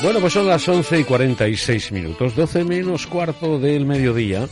Bueno, pues son las 11 y 46 minutos, 12 menos cuarto del mediodía.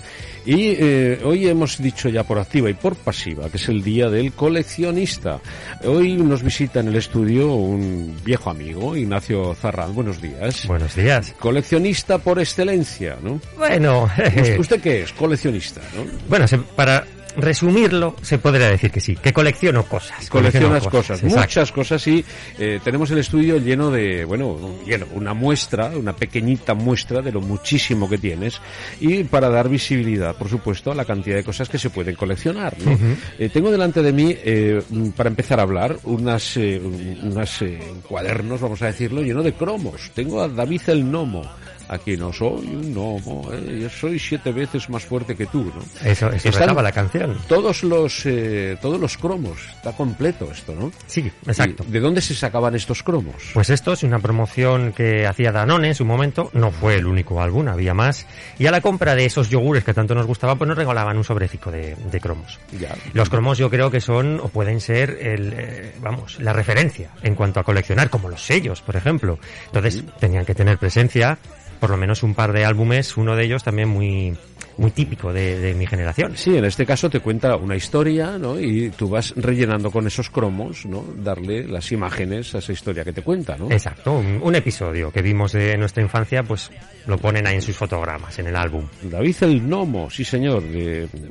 Y eh, hoy hemos dicho ya por activa y por pasiva que es el día del coleccionista. Hoy nos visita en el estudio un viejo amigo, Ignacio Zarrán. Buenos días. Buenos días. Coleccionista por excelencia, ¿no? Bueno, ¿usted qué es? Coleccionista, ¿no? Bueno, para resumirlo, se podría decir que sí, que colecciono cosas. Coleccionas cosas, muchas cosas y eh, tenemos el estudio lleno de, bueno, lleno, una muestra, una pequeñita muestra de lo muchísimo que tienes y para dar visibilidad, por supuesto, a la cantidad de cosas que se pueden coleccionar. ¿no? Eh, tengo delante de mí, eh, para empezar a hablar, unas, unas cuadernos, vamos a decirlo, lleno de cromos. Tengo a David el Nomo aquí no soy un gnomo, ¿eh? yo soy siete veces más fuerte que tú, ¿no? Eso, eso Están la canción. Todos los, eh, todos los cromos, está completo esto, ¿no? Sí, exacto. ¿De dónde se sacaban estos cromos? Pues esto es una promoción que hacía Danone en su momento, no fue el único álbum, había más, y a la compra de esos yogures que tanto nos gustaba, pues nos regalaban un sobrecico de, de cromos. Ya. Los cromos yo creo que son, o pueden ser, el, eh, vamos, la referencia en cuanto a coleccionar, como los sellos, por ejemplo. Entonces, tenían que tener presencia por lo menos un par de álbumes, uno de ellos también muy muy típico de, mi generación. Sí, en este caso te cuenta una historia, ¿no? Y tú vas rellenando con esos cromos, ¿no? Darle las imágenes a esa historia que te cuenta, ¿no? Exacto, un, episodio que vimos de nuestra infancia, pues lo ponen ahí en sus fotogramas, en el álbum. David el Gnomo, sí señor,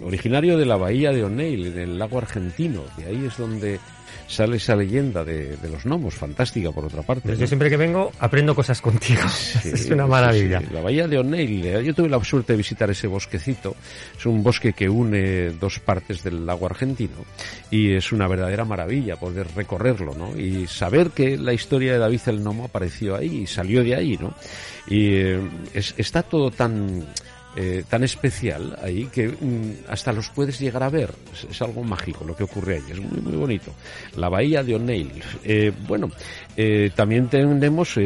originario de la bahía de O'Neill, del lago argentino, de ahí es donde sale esa leyenda de, los gnomos, fantástica por otra parte. Yo siempre que vengo aprendo cosas contigo. es una maravilla. La bahía de O'Neill, eh, yo tuve la suerte de visitar ese bosquecito. Es un bosque que une dos partes del lago argentino y es una verdadera maravilla poder recorrerlo, ¿no? Y saber que la historia de David el Gnomo apareció ahí y salió de ahí, ¿no? Y eh, está todo tan eh, tan especial ahí que mm, hasta los puedes llegar a ver. Es, algo mágico lo que ocurre ahí, es muy, muy bonito. La bahía de O'Neill. Eh, bueno, eh, también tenemos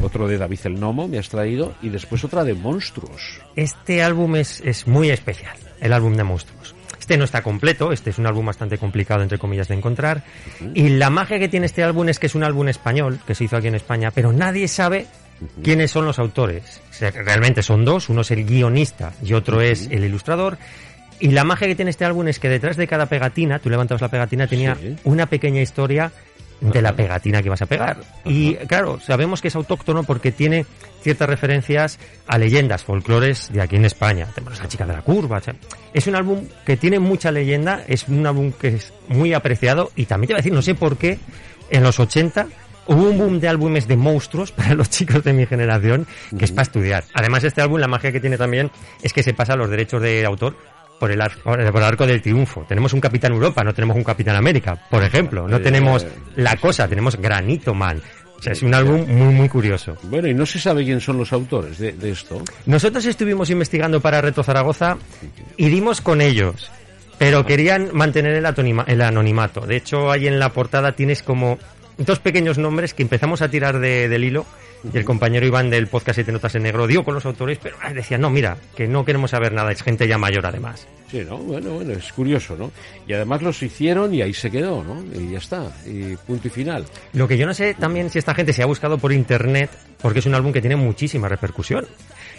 otro de David el Nomo, me has traído, y después otra de Monstruos. Este álbum es, es muy especial, el álbum de Monstruos. Este no está completo, este es un álbum bastante complicado, entre comillas, de encontrar. Y la magia que tiene este álbum es que es un álbum español, que se hizo aquí en España, pero nadie sabe quiénes son los autores. realmente son dos, uno es el guionista y otro es el ilustrador. Y la magia que tiene este álbum es que detrás de cada pegatina, tú levantabas la pegatina, tenía una pequeña historia de la pegatina que vas a pegar. Y claro, sabemos que es autóctono porque tiene ciertas referencias a leyendas, folclores de aquí en España. Tenemos la chica de la curva. Es un álbum que tiene mucha leyenda, es un álbum que es muy apreciado y también te voy a decir, no sé por qué, en los 80 hubo un boom de álbumes de monstruos para los chicos de mi generación que es para estudiar. Además, este álbum, la magia que tiene también es que se pasa los derechos de autor por el, arco, por el arco del triunfo. Tenemos un Capitán Europa, no tenemos un Capitán América, por ejemplo. No tenemos La Cosa, tenemos Granito Man. O sea, es un álbum muy, muy curioso. Bueno, y no se sabe quién son los autores de, esto. Nosotros estuvimos investigando para Reto Zaragoza y dimos con ellos pero querían mantener el, el, anonimato. De hecho, ahí en la portada tienes como dos pequeños nombres que empezamos a tirar de, del hilo y el compañero Iván del podcast Siete Notas en Negro dio con los autores, pero decía, no, mira, que no queremos saber nada, es gente ya mayor además. Sí, ¿no? Bueno, bueno, es curioso, ¿no? Y además los hicieron y ahí se quedó, ¿no? Y ya está, y punto y final. Lo que yo no sé también si esta gente se ha buscado por internet, porque es un álbum que tiene muchísima repercusión.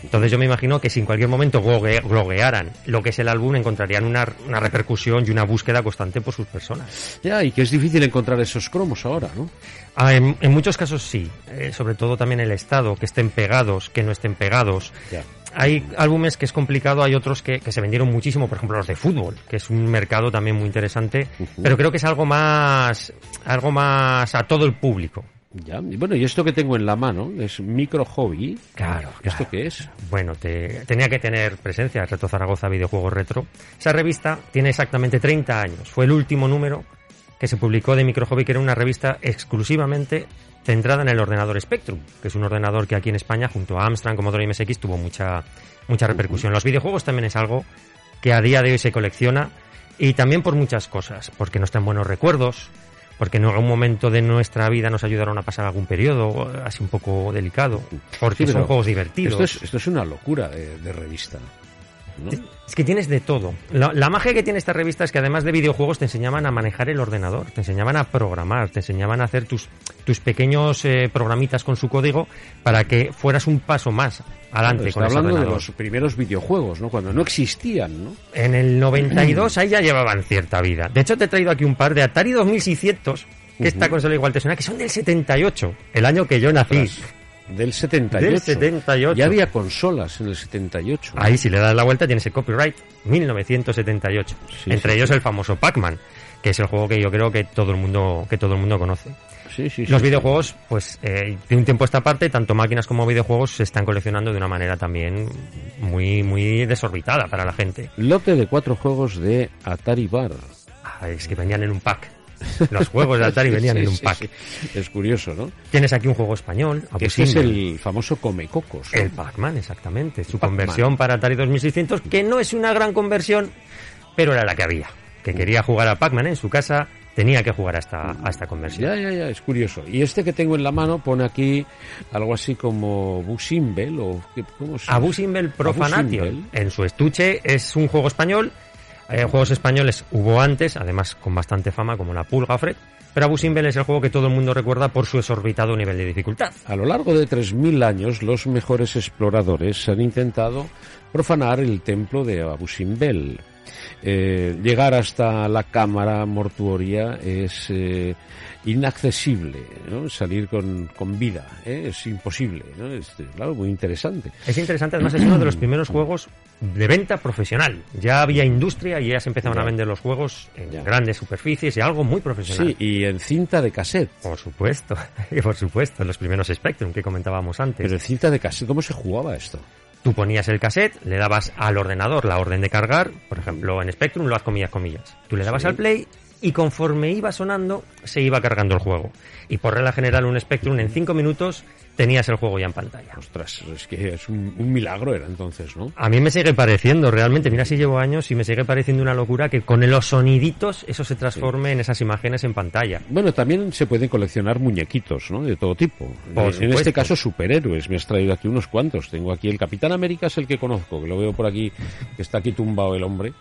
Entonces yo me imagino que si en cualquier momento glogue- gloguearan lo que es el álbum, encontrarían una, una repercusión y una búsqueda constante por sus personas. Ya, y que es difícil encontrar esos cromos ahora, ¿no? Ah, en, en muchos casos sí, Eh, sobre todo también el estado, que estén pegados, que no estén pegados. Ya. Hay álbumes que es complicado, hay otros que, que se vendieron muchísimo, por ejemplo los de fútbol, que es un mercado también muy interesante, pero creo que es algo más, algo más a todo el público. Ya. Y bueno, y esto que tengo en la mano es micro hobby. Claro, ¿Esto qué es? Bueno, te, tenía que tener presencia Reto Zaragoza Videojuegos Retro. Esa revista tiene exactamente 30 años. Fue el último número que se publicó de Micro Hobby, que era una revista exclusivamente centrada en el ordenador Spectrum, que es un ordenador que aquí en España, junto a Amstrad, Commodore MSX, tuvo mucha, mucha repercusión. Los videojuegos también es algo que a día de hoy se colecciona y también por muchas cosas, porque nos traen buenos recuerdos, porque en algún momento de nuestra vida nos ayudaron a pasar algún periodo así un poco delicado, porque Sí, son juegos divertidos. Esto es, esto es una locura de, de revista. ¿No? Es que tienes de todo. La, la magia que tiene esta revista es que además de videojuegos te enseñaban a manejar el ordenador, te enseñaban a programar, te enseñaban a hacer tus, tus pequeños eh, programitas con su código para que fueras un paso más adelante Está con hablando de los primeros videojuegos, ¿no? Cuando no existían, ¿no? En el 92 ahí ya llevaban cierta vida. De hecho te he traído aquí un par de Atari 2600, que esta consola igual te suena, que son del 78, el año que yo nací. Del 78. Del 78. Ya había consolas en el 78. Ahí si le das la vuelta tienes el copyright 1978. Sí, Entre sí, ellos sí. el famoso Pac-Man, que es el juego que yo creo que todo el mundo que todo el mundo conoce. Los videojuegos, pues eh, de un tiempo a esta parte, tanto máquinas como videojuegos se están coleccionando de una manera también muy muy desorbitada para la gente. Lote de cuatro juegos de Atari Bar. Ah, es que venían en un pack. Los juegos de Atari venían Sí, en un pack. sí. Es curioso, ¿no? Tienes aquí un juego español, Que este es el famoso Comecocos. ¿no? El Pac-Man, exactamente. Su conversión para Atari 2600, que no es una gran conversión, pero era la que había. Que quería jugar a Pac-Man en su casa, tenía que jugar a esta, a esta conversión. Ya, ya, ya, es curioso. Y este que tengo en la mano pone aquí algo así como Busimbel o ¿qué- ¿cómo se Abu Simbel Profanation. Simbel. En su estuche es un juego español. Eh, juegos españoles hubo antes, además con bastante fama, como la Pulga Fred. Pero Abu Simbel es el juego que todo el mundo recuerda por su exorbitado nivel de dificultad. A lo largo de 3.000 años, los mejores exploradores han intentado profanar el templo de Abu Simbel. Eh, llegar hasta la cámara mortuoria es eh, inaccesible, ¿no? salir con, con vida ¿eh? es imposible. ¿no? Es, claro, muy interesante. Es interesante, además es uno de los primeros juegos de venta profesional. Ya había industria y ya se empezaban Ya. a vender los juegos en Ya. grandes superficies y algo muy profesional. Sí, y en cinta de cassette. Por supuesto, y por supuesto, los primeros Spectrum que comentábamos antes. Pero en cinta de cassette, ¿cómo se jugaba esto? Tú ponías el cassette, le dabas al ordenador la orden de cargar, por ejemplo en Spectrum lo haz comillas comillas. Tú le dabas Sí. al play y conforme iba sonando se iba cargando el juego. Y por regla general un Spectrum en 5 minutos tenías el juego ya en pantalla. Ostras, es que es un, un milagro era entonces, ¿no? A mí me sigue pareciendo, realmente, mira si llevo años y me sigue pareciendo una locura que con los soniditos eso se transforme en esas imágenes en pantalla. Bueno, también se pueden coleccionar muñequitos, ¿no? De todo tipo. Por en supuesto. este caso, superhéroes. Me has traído aquí unos cuantos. Tengo aquí el Capitán América, es el que conozco, que lo veo por aquí, que está aquí tumbado el hombre.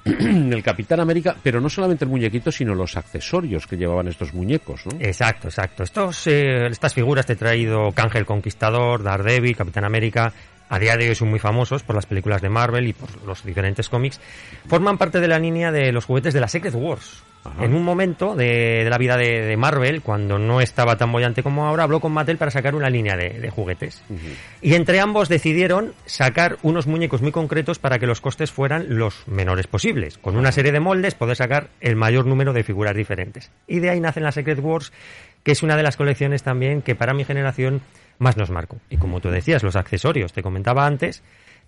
el Capitán América, pero no solamente el muñequito, sino los accesorios que llevaban estos muñecos, ¿no? Exacto, exacto. Estos, eh, estas figuras te he traído Cángel Conquistador, Daredevil, Capitán América. A día de hoy son muy famosos por las películas de Marvel y por los diferentes cómics. Forman parte de la línea de los juguetes de la Secret Wars. Ajá. En un momento de, de la vida de, de Marvel, cuando no estaba tan bollante como ahora, habló con Mattel para sacar una línea de, de juguetes. Y entre ambos decidieron sacar unos muñecos muy concretos para que los costes fueran los menores posibles. Con una serie de moldes poder sacar el mayor número de figuras diferentes. Y de ahí nacen las Secret Wars, que es una de las colecciones también que para mi generación más nos marcó. Y como tú decías, los accesorios, te comentaba antes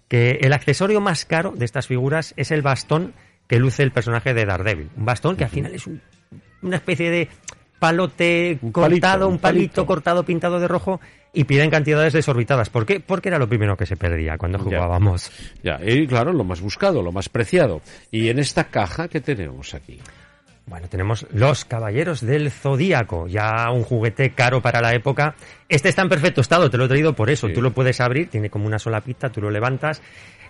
que el accesorio más caro de estas figuras es el bastón que luce el personaje de Daredevil. Un bastón que al final es un- una especie de palote Un cortado, palito, un palito, palito. cortado, pintado de rojo y piden cantidades desorbitadas. ¿Por qué? Porque era lo primero que se perdía cuando Ya. jugábamos. Ya, y claro, lo más buscado, lo más preciado. Y en esta caja que tenemos aquí. Bueno, tenemos Los Caballeros del Zodíaco, ya un juguete caro para la época. Este está en perfecto estado, te lo he traído por eso. Sí. Tú lo puedes abrir, tiene como una sola pista, tú lo levantas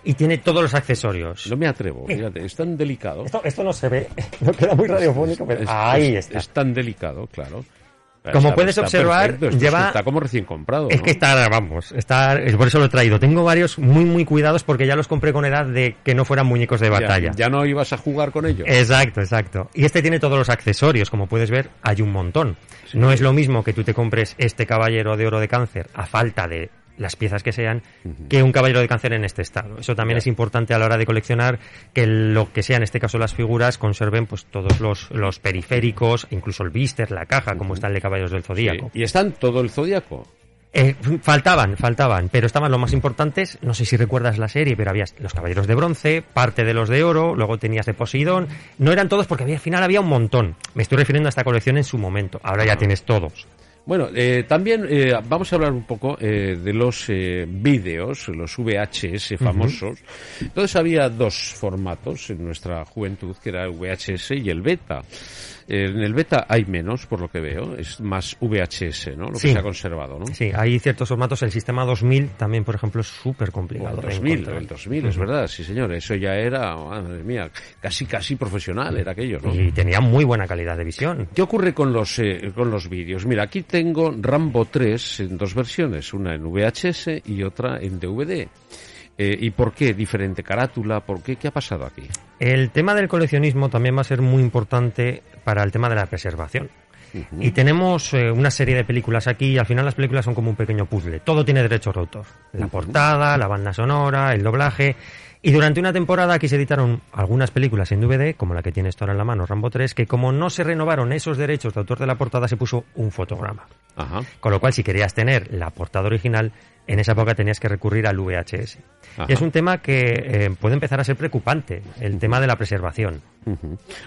y tiene todos los accesorios. No me atrevo, fíjate, es tan delicado. Esto, esto no se ve, no queda muy radiofónico, pero Es- ahí es- está. Es tan delicado, claro. Como puedes observar, perfecto, lleva- Está como recién comprado. Es ¿no? que está, vamos, está, es por eso lo he traído. Tengo varios muy, muy cuidados porque ya los compré con edad de que no fueran muñecos de batalla. Ya, no ibas a jugar con ellos. Exacto, exacto. Y este tiene todos los accesorios, como puedes ver, hay un montón. No es lo mismo que tú te compres este caballero de oro de cáncer a falta de las piezas que sean, que un caballero de cáncer en este estado. Eso también es importante a la hora de coleccionar, que lo que sea, en este caso las figuras, conserven pues todos los, los periféricos, incluso el blister, la caja, como está el de Caballeros del Sí. Zodíaco. Y están todo el zodiaco. Eh, faltaban, faltaban, pero estaban los más importantes. No sé si recuerdas la serie, pero había los caballeros de bronce, parte de los de oro, luego tenías de Poseidón. No eran todos porque había, al final había un montón. Me estoy refiriendo a esta colección en su momento. Ahora ya tienes todos. Bueno, eh, también eh, vamos a hablar un poco eh, de los eh, vídeos, los VHS famosos. Entonces había dos formatos en nuestra juventud, que era el VHS y el beta. Eh, en el beta hay menos, por lo que veo, es más VHS, ¿no? Lo Sí. que se ha conservado, ¿no? Sí, hay ciertos formatos. El sistema 2000 también, por ejemplo, es súper complicado. el de 2000, encontrar. el 2000, es verdad, sí señor, eso ya era, madre mía, casi casi profesional era aquello, ¿no? Y tenía muy buena calidad de visión. ¿Qué ocurre con los, eh, con los vídeos? Mira, aquí tengo Rambo 3 en dos versiones, una en VHS y otra en DVD. Eh, ¿Y por qué diferente carátula? ¿Por qué? ¿Qué ha pasado aquí? El tema del coleccionismo también va a ser muy importante para el tema de la preservación. Y tenemos eh, una serie de películas aquí y al final las películas son como un pequeño puzzle. Todo tiene derechos de autor. La portada, la banda sonora, el doblaje. Y durante una temporada aquí se editaron algunas películas en DVD, como la que tienes ahora en la mano, Rambo 3, que como no se renovaron esos derechos de autor de la portada, se puso un fotograma. Ajá. Con lo cual, si querías tener la portada original, en esa época tenías que recurrir al VHS. Ajá. Es un tema que eh, puede empezar a ser preocupante, el tema de la preservación.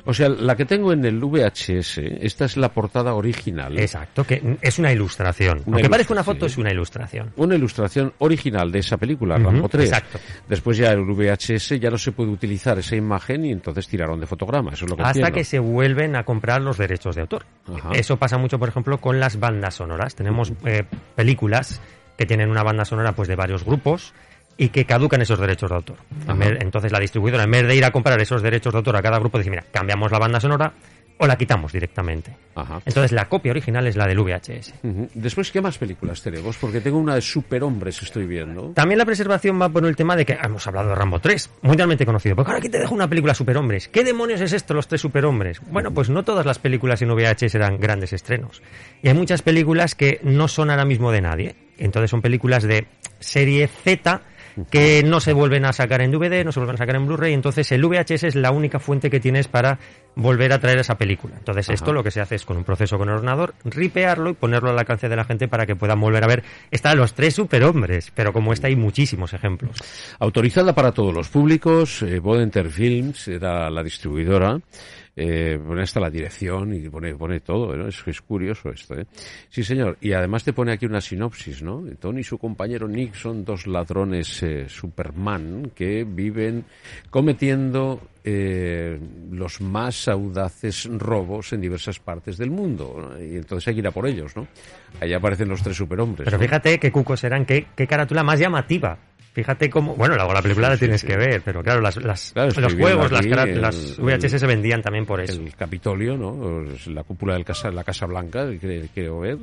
O sea, la que tengo en el VHS, esta es la portada original. Exacto, que es una ilustración. Una Aunque parezca una foto, es una ilustración. Una ilustración original de esa película, Ujú, Rambo 3. exacto. Después ya el VHS ya no se puede utilizar esa imagen y entonces tiraron de fotograma. Eso es lo que Hasta entiendo. que se vuelven a comprar los derechos de autor. Ajá. Eso pasa mucho, por ejemplo, con las bandas sonoras. Tenemos eh, películas que tienen una banda sonora pues de varios grupos y que caducan esos derechos de autor. Vez- Entonces la distribuidora, en vez de ir a comprar esos derechos de autor a cada grupo, dice, mira, cambiamos la banda sonora o la quitamos directamente. Ajá. Entonces la copia original es la del VHS. Después, ¿qué más películas tenemos? Porque tengo una de superhombres, estoy viendo. También la preservación va por el tema de que hemos hablado de Rambo 3, mundialmente conocido. Porque ahora aquí te dejo una película superhombres. ¿Qué demonios es esto, los tres superhombres? Bueno, pues no todas las películas en VHS eran grandes estrenos. Y hay muchas películas que no son ahora mismo de nadie. Entonces son películas de serie Z que no se vuelven a sacar en DVD, no se vuelven a sacar en Blu-ray, entonces el VHS es la única fuente que tienes para volver a traer esa película. Entonces esto lo que se hace es con un proceso con el ordenador, ripearlo y ponerlo al alcance de la gente para que puedan volver a ver. Están los tres superhombres, pero como esta hay muchísimos ejemplos. Autorizada para todos los públicos, eh, Bodenter Films era la distribuidora. Eh, pone hasta la dirección y pone, pone todo, ¿no? Es, es curioso esto, ¿eh? Sí, señor. Y además te pone aquí una sinopsis, ¿no? Tony y su compañero Nick son dos ladrones eh, Superman que viven cometiendo eh, los más audaces robos en diversas partes del mundo. ¿no? Y entonces hay que ir a por ellos, ¿no? Ahí aparecen los tres superhombres. Pero ¿no? fíjate qué cucos eran, qué, qué carátula más llamativa. Fíjate cómo, bueno, luego la película la tienes sí. que ver, pero claro, las, las- Claro, estoy los juegos, las, el- las VHS se vendían también por eso. el Capitolio, ¿no? Es La cúpula del casa, la Casa Blanca, que quiero ver,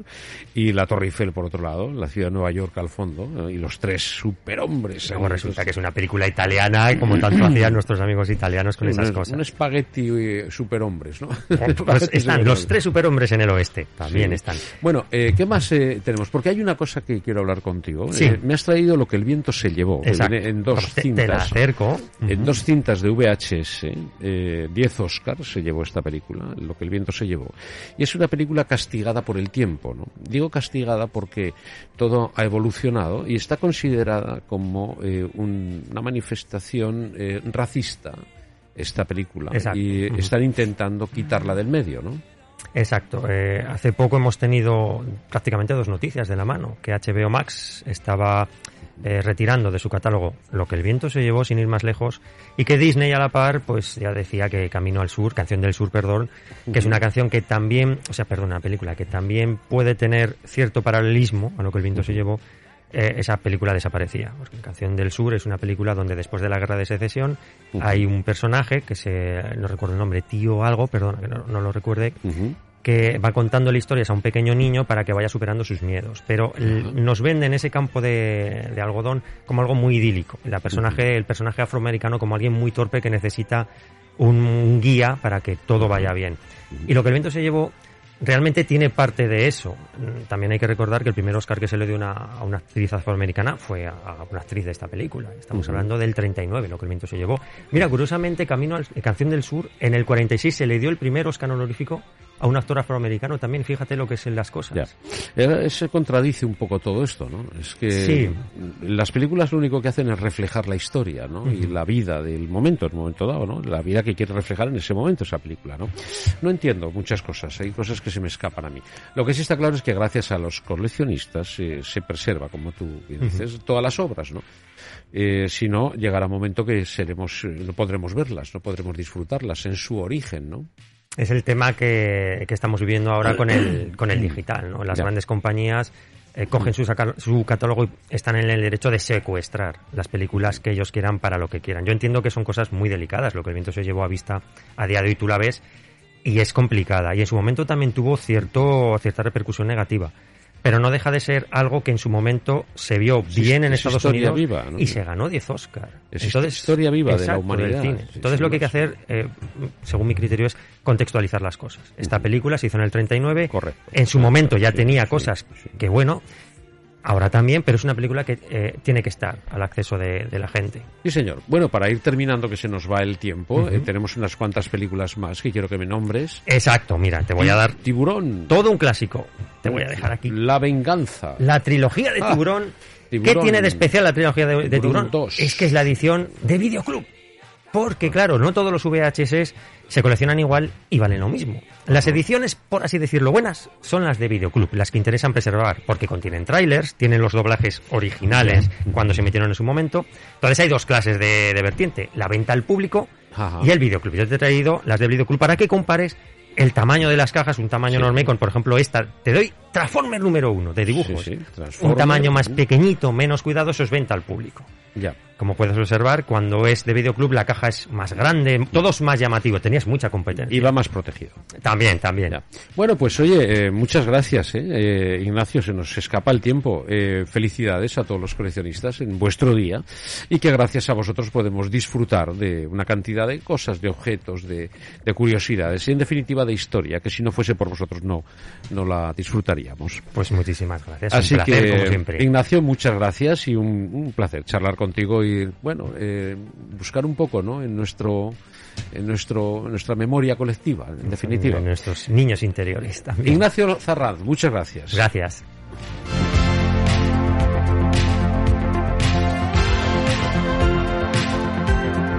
y la Torre Eiffel por otro lado, la ciudad de Nueva York al fondo, ¿no? y los tres superhombres. Luego resulta que es pues, una película italiana, como tanto hacían nuestros amigos italianos con esas un, cosas. un espagueti eh, superhombres, ¿no? Pues Espaguetis están los tres superhombres en el oeste, también están. Bueno, eh, ¿qué más eh, tenemos? Porque hay una cosa que quiero hablar contigo. Sí. Eh, me has traído lo que el viento se llevó. Exacto. en dos Te- te, cintas. la acerco. En dos cintas de VHS, eh, 10 Oscars se llevó esta película, Lo que el viento se llevó. Y es una película castigada por el tiempo, ¿no? Digo castigada porque todo ha evolucionado y está considerada como eh, un- una manifestación eh, racista esta película. Exacto. Y están intentando quitarla del medio, ¿no? Exacto. Eh, hace poco hemos tenido prácticamente dos noticias de la mano, que HBO Max estaba eh, retirando de su catálogo lo que el viento se llevó sin ir más lejos y que Disney a la par pues ya decía que Camino al Sur, Canción del Sur, perdón, que es una canción que también, o sea, perdón, una película que también puede tener cierto paralelismo a lo que el viento se llevó. eh, esa película desaparecía. Porque Canción del Sur es una película donde después de la guerra de secesión hay un personaje que se, no recuerdo el nombre, tío algo, perdona que no, no lo recuerde. Que va contando la historias a un pequeño niño para que vaya superando sus miedos. Pero nos venden ese campo de, de, algodón como algo muy idílico. La personaje, El personaje afroamericano como alguien muy torpe que necesita un, guía para que todo vaya bien. Y lo que el viento se llevó realmente tiene parte de eso. También hay que recordar que el primer Oscar que se le dio a una actriz afroamericana fue a, una actriz de esta película. Estamos hablando del 39, lo que el viento se llevó. Mira, curiosamente, Camino al Canción del Sur, en el 46 se le dio el primer Oscar honorífico a un actor afroamericano también, fíjate lo que es en las cosas. Ya. Se contradice un poco todo esto, ¿no? Es que las películas lo único que hacen es reflejar la historia, ¿no? Y la vida del momento, el momento dado, ¿no? La vida que quiere reflejar en ese momento esa película, ¿no? No entiendo muchas cosas, hay cosas que se me escapan a mí. Lo que sí está claro es que gracias a los coleccionistas eh, se preserva, como tú dices, todas las obras, ¿no? Eh, si no, llegará un momento que seremos, eh, no podremos verlas, no podremos disfrutarlas en su origen, ¿no? Es el tema que, que, estamos viviendo ahora con el, con el digital. ¿no? Las grandes compañías eh, cogen su, su, catálogo y están en el derecho de secuestrar las películas que ellos quieran para lo que quieran. Yo entiendo que son cosas muy delicadas, lo que el viento se llevó a vista a día de hoy tú la ves y es complicada. Y en su momento también tuvo cierto, cierta repercusión negativa pero no deja de ser algo que en su momento se vio bien en Estados Unidos y se ganó 10 Oscar. Es Entonces, historia viva de la humanidad. Entonces lo que hay que hacer, eh, según mi criterio, es contextualizar las cosas. Esta película se hizo en el 39. Correcto. En su momento ya tenía cosas que, bueno, Ahora también, pero es una película que eh, tiene que estar al acceso de, la gente. Sí, señor. Bueno, para ir terminando, que se nos va el tiempo, eh, tenemos unas cuantas películas más que quiero que me nombres. Exacto, mira, te voy a dar. Tiburón. Todo un clásico. Te voy a dejar aquí. La venganza. La trilogía de ah, Tiburón. ¿Qué tiene de especial la trilogía de, Tiburón? Es que es la edición de Videoclub. Porque, claro, no todos los VHS se coleccionan igual y valen lo mismo. Las ediciones, por así decirlo, buenas son las de Videoclub, las que interesan preservar, porque contienen trailers, tienen los doblajes originales cuando se metieron en su momento. Entonces hay dos clases de, vertiente, la venta al público y el Videoclub. Yo te he traído las de Videoclub para que compares el tamaño de las cajas, un tamaño enorme, con por ejemplo esta, te doy Transformer número uno de dibujos. un tamaño más pequeñito, menos cuidado, eso es venta al público. Ya. Como puedes observar, cuando es de videoclub la caja es más grande, todo es más llamativo, tenías mucha competencia. Y va más protegido. También, también. Bueno, pues oye, eh, muchas gracias, eh. eh. Ignacio, se nos escapa el tiempo. Eh, felicidades a todos los coleccionistas en vuestro día y que gracias a vosotros podemos disfrutar de una cantidad de cosas, de objetos, de, de curiosidades y en definitiva de historia, que si no fuese por vosotros no, no la disfrutaríamos. Pues muchísimas gracias. Así que, Ignacio, muchas gracias y un, un placer charlar contigo y, bueno, eh, buscar un poco, ¿no? En nuestro en nuestro nuestra memoria colectiva, en definitiva. En nuestros niños interiores también. Ignacio Zarraz, muchas gracias. Gracias.